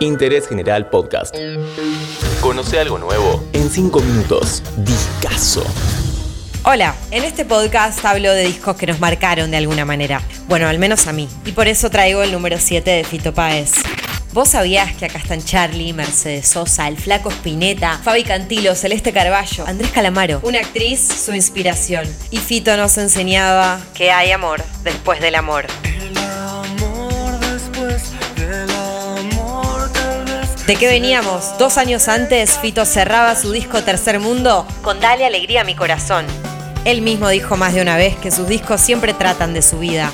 Interés General Podcast. Conoce algo nuevo en 5 minutos. Discaso. Hola, en este podcast hablo de discos que nos marcaron de alguna manera. Bueno, al menos a mí. Y por eso traigo el número 7 de Fito Páez. ¿Vos sabías que acá están Charlie, Mercedes Sosa, el Flaco Spinetta, Fabi Cantilo, Celeste Carballo, Andrés Calamaro? Una actriz, su inspiración. Y Fito nos enseñaba que hay amor después del amor. ¿De qué veníamos? Dos años antes, Fito cerraba su disco Tercer Mundo con Dale Alegría a mi corazón. Él mismo dijo más de una vez que sus discos siempre tratan de su vida.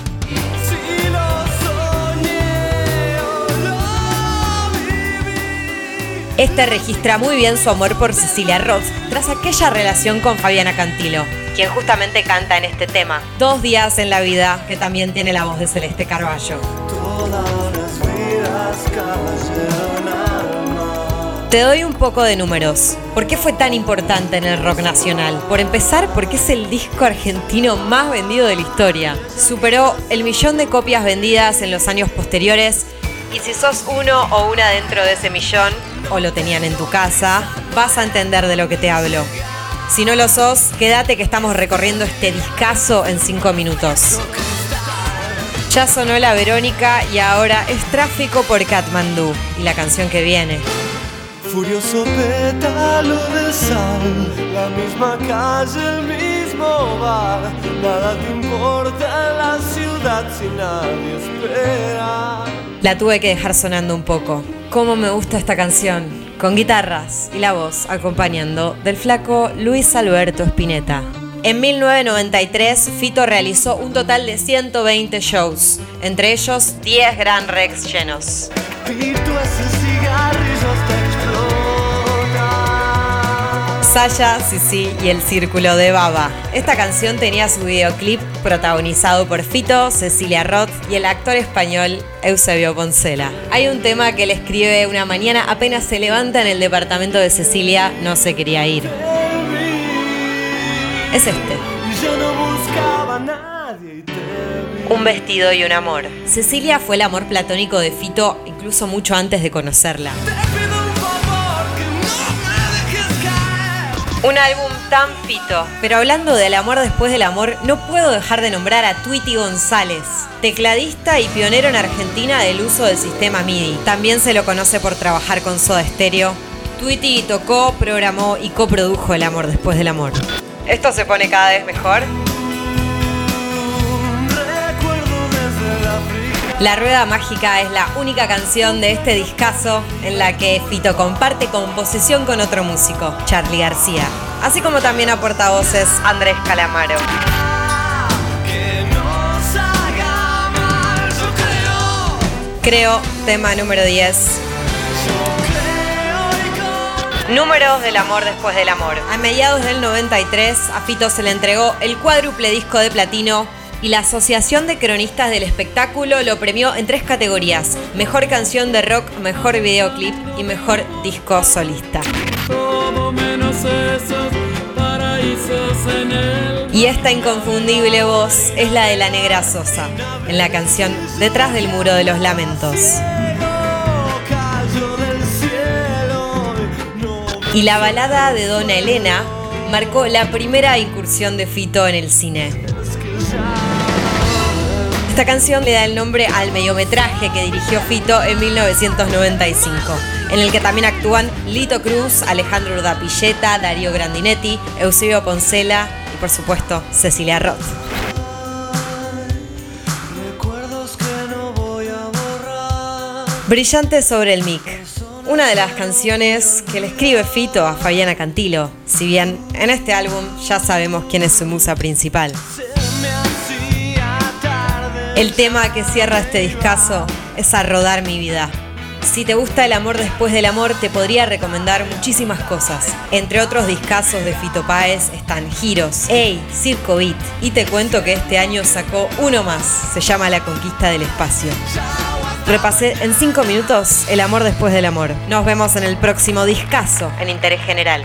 Este registra muy bien su amor por Cecilia Roth tras aquella relación con Fabiana Cantilo, quien justamente canta en este tema, Dos días en la vida, que también tiene la voz de Celeste Carballo. Te doy un poco de números. ¿Por qué fue tan importante en el rock nacional? Por empezar, porque es el disco argentino más vendido de la historia. Superó el millón de copias vendidas en los años posteriores. Y si sos uno o una dentro de ese millón, o lo tenían en tu casa, vas a entender de lo que te hablo. Si no lo sos, quédate que estamos recorriendo este discazo en 5 minutos. Ya sonó la Verónica y ahora es tráfico por Katmandú y la canción que viene. Furioso pétalo de sal, la misma calle, el mismo bar. Nada te importa la ciudad si nadie espera. La tuve que dejar sonando un poco. Cómo me gusta esta canción. Con guitarras y la voz acompañando del flaco Luis Alberto Spinetta. En 1993, Fito realizó un total de 120 shows, entre ellos 10 Gran Rex llenos. Saya, Sisi y el Círculo de Baba. Esta canción tenía su videoclip protagonizado por Fito, Cecilia Roth y el actor español Eusebio Poncela. Hay un tema que le escribe una mañana apenas se levanta en el departamento de Cecilia, no se quería ir. Es este. Un vestido y un amor. Cecilia fue el amor platónico de Fito incluso mucho antes de conocerla. Un álbum tan fito. Pero hablando del amor después del amor, no puedo dejar de nombrar a Tweety González, tecladista y pionero en Argentina del uso del sistema MIDI. También se lo conoce por trabajar con Soda Stereo. Tweety tocó, programó y coprodujo El amor después del amor. ¿Esto se pone cada vez mejor? La Rueda Mágica es la única canción de este discazo en la que Fito comparte composición con otro músico, Charlie García, así como también aporta voces Andrés Calamaro. Creo, tema número 10. Números del amor después del amor. A mediados del 93, a Fito se le entregó el cuádruple disco de platino y la Asociación de Cronistas del Espectáculo lo premió en tres categorías: Mejor canción de rock, Mejor videoclip y Mejor disco solista. Y esta inconfundible voz es la de la negra Sosa, en la canción Detrás del muro de los lamentos. Y la balada de Dona Elena marcó la primera incursión de Fito en el cine. Esta canción le da el nombre al mediometraje que dirigió Fito en 1995, en el que también actúan Lito Cruz, Alejandro Urdapilleta, Darío Grandinetti, Eusebio Poncela y por supuesto Cecilia Roth. Brillante sobre el mic. Una de las canciones que le escribe Fito a Fabiana Cantilo, si bien en este álbum ya sabemos quién es su musa principal. El tema que cierra este discazo es A Rodar mi vida. Si te gusta el amor después del amor, te podría recomendar muchísimas cosas. Entre otros discazos de Fito Páez están Giros, Ey, Circo Beat. Y te cuento que este año sacó uno más, se llama La Conquista del Espacio. Repasé en 5 minutos el amor después del amor. Nos vemos en el próximo discazo en Interés General.